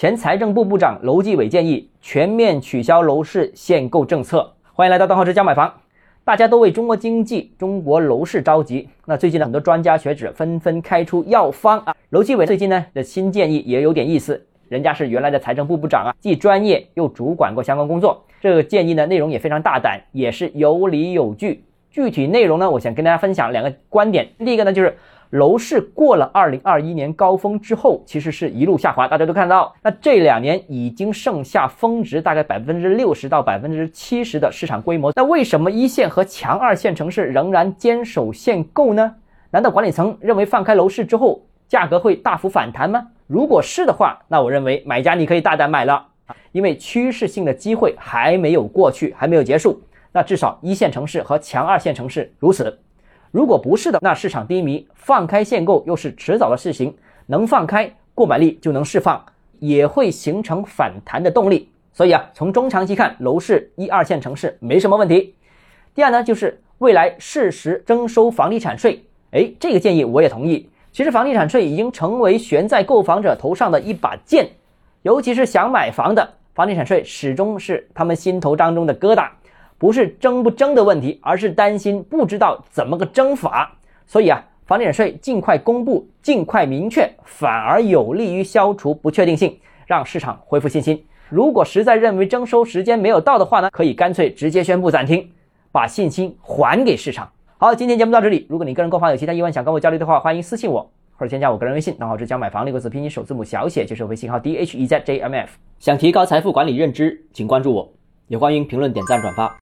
前财政部部长楼继伟建议全面取消楼市限购政策。欢迎来到邓浩之家买房。大家都为中国经济、中国楼市着急。那最近呢，很多专家学者纷纷开出药方啊。楼继伟最近呢的新建议也有点意思，人家是原来的财政部部长啊，既专业又主管过相关工作。这个建议呢内容也非常大胆，也是有理有据。具体内容呢，我想跟大家分享两个观点。第一个呢就是。楼市过了二零二一年高峰之后，其实是一路下滑，大家都看到。那这两年已经剩下峰值大概百分之六十到百分之七十的市场规模。那为什么一线和强二线城市仍然坚守限购呢？难道管理层认为放开楼市之后价格会大幅反弹吗？如果是的话，那我认为买家你可以大胆买了，因为趋势性的机会还没有过去，还没有结束。那至少一线城市和强二线城市如此。如果不是的，那市场低迷，放开限购又是迟早的事情，能放开购买力就能释放，也会形成反弹的动力。所以啊，从中长期看，楼市一二线城市没什么问题。第二呢，就是未来适时征收房地产税。哎，这个建议我也同意。其实房地产税已经成为悬在购房者头上的一把剑，尤其是想买房的，房地产税始终是他们心头当中的疙瘩。不是征不征的问题，而是担心不知道怎么个征法。所以啊，房地产税尽快公布、尽快明确，反而有利于消除不确定性，让市场恢复信心。如果实在认为征收时间没有到的话呢，可以干脆直接宣布暂停，把信心还给市场。好，今天节目到这里。如果你个人购房有其他疑问想跟我交流的话，欢迎私信我或者添加我个人微信，账号是讲买房六个字拼音首字母小写就是微信号 d h e z j m f。想提高财富管理认知，请关注我，也欢迎评论、点赞、转发。